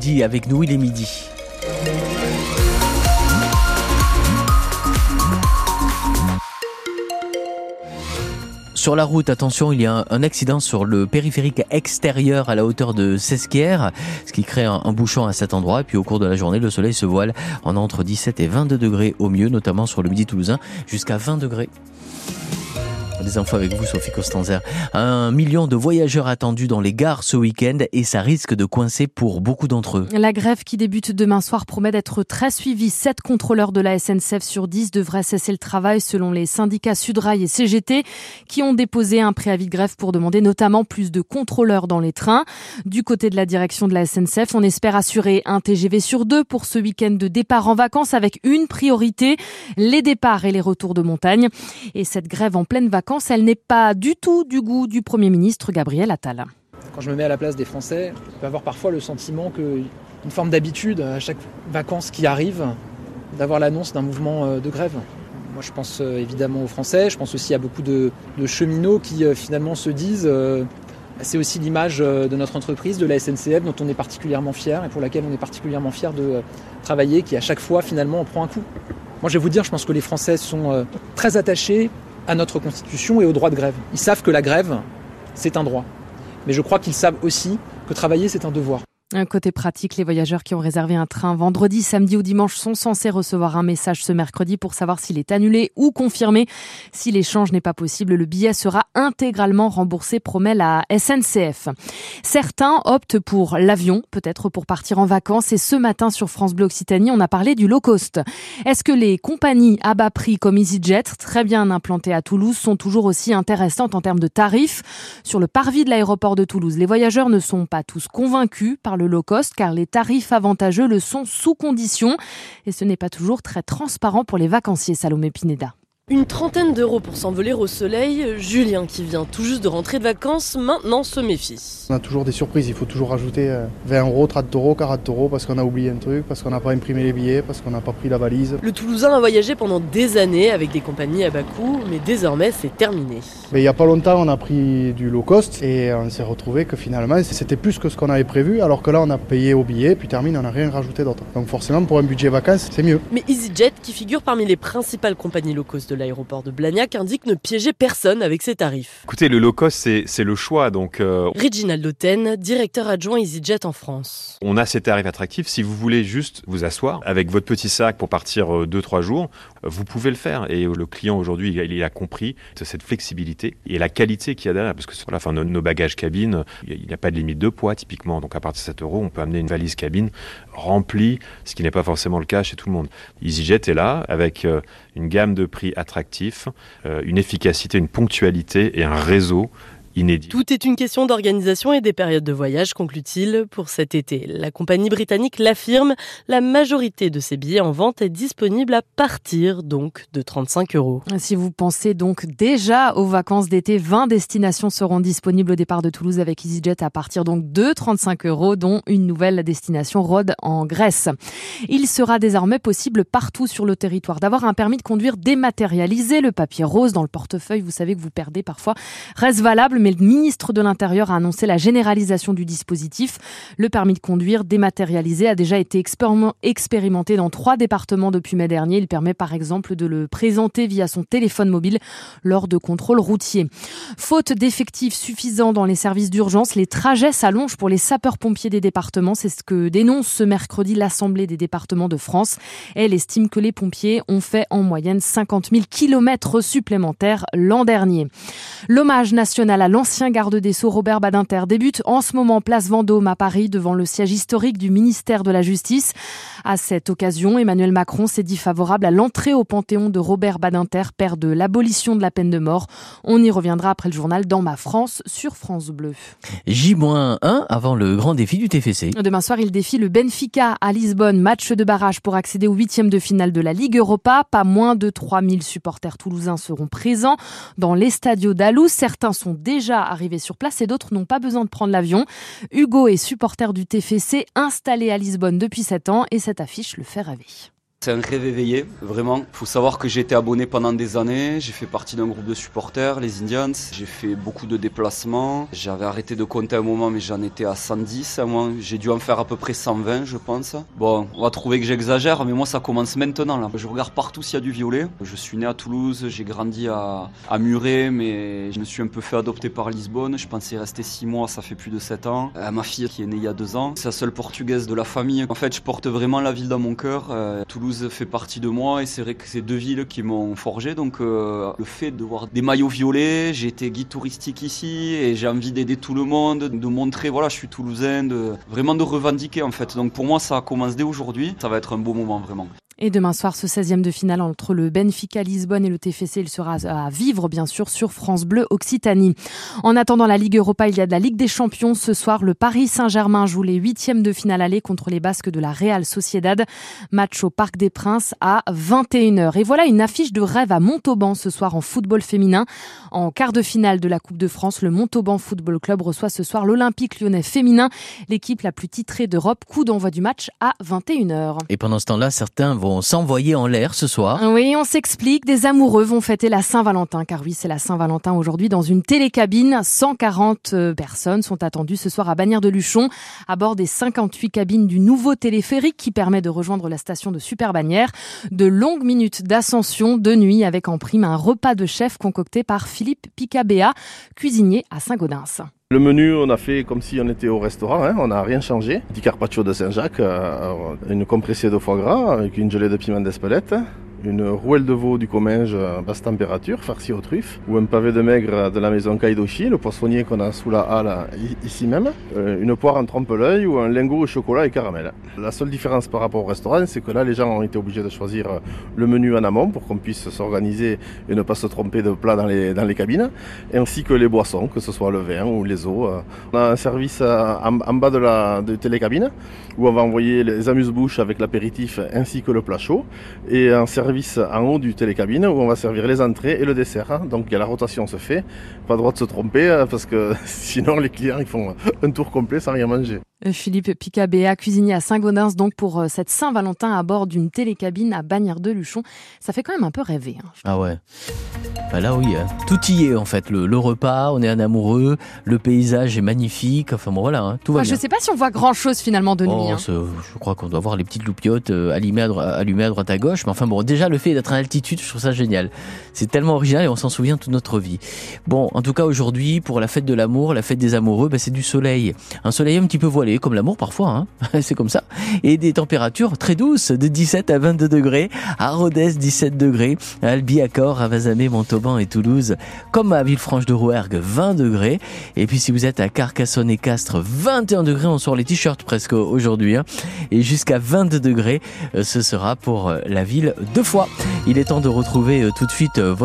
Dit avec nous, il est midi. Sur la route, attention, il y a un, accident sur le périphérique extérieur à la hauteur de Sesquières, ce qui crée un, bouchon à cet endroit. Et puis au cours de la journée, le soleil se voile en entre 17 et 22 degrés au mieux, notamment sur le midi toulousain, jusqu'à 20 degrés. Des infos avec vous, Sophie Costanzer. Un million de voyageurs attendus dans les gares ce week-end et ça risque de coincer pour beaucoup d'entre eux. La grève qui débute demain soir promet d'être très suivie. Sept contrôleurs de la SNCF sur 10 devraient cesser le travail selon les syndicats Sudrail et CGT qui ont déposé un préavis de grève pour demander notamment plus de contrôleurs dans les trains. Du côté de la direction de la SNCF, on espère assurer un TGV sur deux pour ce week-end de départ en vacances avec une priorité, les départs et les retours de montagne. Et cette grève en pleine vacances elle n'est pas du tout du goût du Premier ministre Gabriel Attal. Quand je me mets à la place des Français, je peux avoir parfois le sentiment qu'une forme d'habitude à chaque vacances qui arrive, d'avoir l'annonce d'un mouvement de grève. Moi je pense évidemment aux Français, je pense aussi à beaucoup de, cheminots qui finalement se disent c'est aussi l'image de notre entreprise, de la SNCF, dont on est particulièrement fier et pour laquelle on est particulièrement fier de travailler, qui à chaque fois finalement on prend un coup. Moi je vais vous dire, je pense que les Français sont très attachés à notre Constitution et au droit de grève. Ils savent que la grève, c'est un droit. Mais je crois qu'ils savent aussi que travailler, c'est un devoir. Un côté pratique, les voyageurs qui ont réservé un train vendredi, samedi ou dimanche sont censés recevoir un message ce mercredi pour savoir s'il est annulé ou confirmé. Si l'échange n'est pas possible, le billet sera intégralement remboursé, promet la SNCF. Certains optent pour l'avion, peut-être pour partir en vacances. Et ce matin sur France Bleu Occitanie, on a parlé du low cost. Est-ce que les compagnies à bas prix comme EasyJet, très bien implantées à Toulouse, sont toujours aussi intéressantes en termes de tarifs? Sur le parvis de l'aéroport de Toulouse, les voyageurs ne sont pas tous convaincus par le le low cost car les tarifs avantageux le sont sous condition et ce n'est pas toujours très transparent pour les vacanciers Salomé Pineda. Une trentaine d'euros pour s'envoler au soleil, Julien qui vient tout juste de rentrer de vacances maintenant se méfie. On a toujours des surprises, il faut toujours rajouter 20 euros, 30 euros, 40 euros parce qu'on a oublié un truc, parce qu'on n'a pas imprimé les billets, parce qu'on n'a pas pris la valise. Le Toulousain a voyagé pendant des années avec des compagnies à bas coût, mais désormais c'est terminé. Mais il n'y a pas longtemps on a pris du low cost et on s'est retrouvé que finalement c'était plus que ce qu'on avait prévu alors que là on a payé au billet puis termine on n'a rien rajouté d'autre. Donc forcément pour un budget vacances c'est mieux. Mais EasyJet qui figure parmi les principales compagnies low cost de l'aéroport de Blagnac indique ne piéger personne avec ses tarifs. Écoutez, le low cost, c'est le choix. Donc, euh... Reginald Oten, directeur adjoint EasyJet en France. On a ces tarifs attractifs. Si vous voulez juste vous asseoir avec votre petit sac pour partir 2-3 jours, vous pouvez le faire. Et le client aujourd'hui, il a compris cette flexibilité et la qualité qu'il y a derrière. Parce que nos, nos bagages cabine, il n'y a pas de limite de poids typiquement. Donc à partir de 7 euros, on peut amener une valise cabine remplie, ce qui n'est pas forcément le cas chez tout le monde. EasyJet est là avec une gamme de prix attractifs, une efficacité, une ponctualité et un réseau inédit. Tout est une question d'organisation et des périodes de voyage, conclut-il, pour cet été. La compagnie britannique l'affirme, la majorité de ses billets en vente est disponible à partir donc de 35 euros. Si vous pensez donc déjà aux vacances d'été, 20 destinations seront disponibles au départ de Toulouse avec EasyJet à partir donc de 35 euros, dont une nouvelle destination Rhodes en Grèce. Il sera désormais possible partout sur le territoire d'avoir un permis de conduire dématérialisé. Le papier rose dans le portefeuille, vous savez que vous perdez parfois, reste valable mais le ministre de l'Intérieur a annoncé la généralisation du dispositif. Le permis de conduire dématérialisé a déjà été expérimenté dans trois départements depuis mai dernier. Il permet par exemple de le présenter via son téléphone mobile lors de contrôles routiers. Faute d'effectifs suffisants dans les services d'urgence, les trajets s'allongent pour les sapeurs-pompiers des départements. C'est ce que dénonce ce mercredi l'Assemblée des départements de France. Elle estime que les pompiers ont fait en moyenne 50 000 kilomètres supplémentaires l'an dernier. L'hommage national à l'ancien garde des Sceaux Robert Badinter débute en ce moment place Vendôme à Paris devant le siège historique du ministère de la Justice. À cette occasion, Emmanuel Macron s'est dit favorable à l'entrée au Panthéon de Robert Badinter, père de l'abolition de la peine de mort. On y reviendra après le journal Dans ma France sur France Bleu. J-1 avant le grand défi du TFC. Demain soir, il défie le Benfica à Lisbonne. Match de barrage pour accéder au huitième de finale de la Ligue Europa. Pas moins de 3000 supporters toulousains seront présents dans l'Estadio d'Alou. Certains sont déjà arrivés sur place et d'autres n'ont pas besoin de prendre l'avion. Hugo est supporter du TFC installé à Lisbonne depuis 7 ans et cette affiche le fait rêver. C'est un rêve éveillé, vraiment. Il faut savoir que j'ai été abonné pendant des années. J'ai fait partie d'un groupe de supporters, les Indians. J'ai fait beaucoup de déplacements. J'avais arrêté de compter un moment, mais j'en étais à 110 à moi. J'ai dû en faire à peu près 120, je pense. Bon, on va trouver que j'exagère, mais moi, ça commence maintenant. Je regarde partout s'il y a du violet. Je suis né à Toulouse, j'ai grandi à, à Muret, mais je me suis un peu fait adopter par Lisbonne. Je pensais rester 6 mois, ça fait plus de 7 ans. Euh, ma fille qui est née il y a 2 ans, c'est la seule portugaise de la famille. En fait, je porte vraiment la ville dans mon cœur. Euh, Toulouse fait partie de moi et c'est vrai que c'est deux villes qui m'ont forgé. Donc euh, le fait de voir des maillots violets, j'ai été guide touristique ici et j'ai envie d'aider tout le monde, de montrer voilà je suis toulousain, vraiment de revendiquer en fait. Donc pour moi ça commence dès aujourd'hui. Ça va être un beau moment vraiment. Et demain soir, ce 16e de finale entre le Benfica Lisbonne et le TFC, il sera à vivre bien sûr sur France Bleu Occitanie. En attendant la Ligue Europa, il y a de la Ligue des Champions. Ce soir, le Paris Saint-Germain joue les huitièmes de finale aller contre les Basques de la Real Sociedad. Match au Parc des Princes à 21h. Et voilà une affiche de rêve à Montauban ce soir en football féminin. En quart de finale de la Coupe de France, le Montauban Football Club reçoit ce soir l'Olympique lyonnais féminin, l'équipe la plus titrée d'Europe. Coup d'envoi du match à 21h. Et pendant ce temps-là, certains vont s'envoyer en l'air ce soir. Oui, on s'explique. Des amoureux vont fêter la Saint-Valentin, car oui, c'est la Saint-Valentin aujourd'hui dans une télécabine. 140 euh, personnes sont attendues ce soir à Bagnères de Luchon, à bord des 58 cabines du nouveau téléphérique qui permet de rejoindre la station de Super Bagnères. De longues minutes d'ascension de nuit avec en prime un repas de chef concocté par Philippe Picabéa, cuisinier à Saint-Gaudens. Le menu, on a fait comme si on était au restaurant, hein, on n'a rien changé. Du carpaccio de Saint-Jacques, euh, une compressée de foie gras avec une gelée de piment d'Espelette, une rouelle de veau du Comminges à basse température, farcie aux truffes, ou un pavé de maigre de la maison Kaidoshi, le poissonnier qu'on a sous la halle ici même, euh, une poire en trompe-l'œil ou un lingot au chocolat et caramel. La seule différence par rapport au restaurant, c'est que là, les gens ont été obligés de choisir euh, le menu en amont pour qu'on puisse s'organiser et ne pas se tromper de plat dans les, dans les cabines, ainsi que les boissons, que ce soit le vin ou les eaux. Euh. On a un service en, bas de la de télécabine où on va envoyer les amuse-bouches avec l'apéritif ainsi que le plat chaud et un service en haut du télécabine où on va servir les entrées et le dessert. Hein. Donc la rotation se fait, pas droit de se tromper euh, parce que sinon les clients ils font un tour complet sans rien manger. Euh, Philippe Picabéa, cuisinier à Saint-Gaudens, donc pour euh, cette Saint-Valentin à bord d'une télécabine à Bagnères de Luchon. Ça fait quand même un peu rêver. Hein, ah ouais. Bah là oui, hein. tout y est en fait. Le, repas, on est un amoureux, le paysage est magnifique. Enfin bon voilà, hein. tout va Je sais pas si on voit grand chose finalement de nuit. Oh, je crois qu'on doit voir les petites loupiottes allumées à, allumées à droite à gauche. Mais enfin bon, déjà le fait d'être à altitude, je trouve ça génial. C'est tellement original et on s'en souvient toute notre vie. Bon, en tout cas aujourd'hui, pour la fête de l'amour, la fête des amoureux, bah, c'est du soleil. Un soleil un petit peu voilé, comme l'amour parfois, hein c'est comme ça. Et des températures très douces, de 17 à 22 degrés. À Rodez, 17 degrés. À Albi, à Vazamé, Montauban et Toulouse, comme à Villefranche de Rouergue, 20 degrés. Et puis si vous êtes à Carcassonne et Castres, 21 degrés. On sort les t-shirts presque aujourd'hui. Hein. Et jusqu'à 22 degrés, euh, ce sera pour euh, la ville de Foix. Il est temps de retrouver euh, tout de suite votre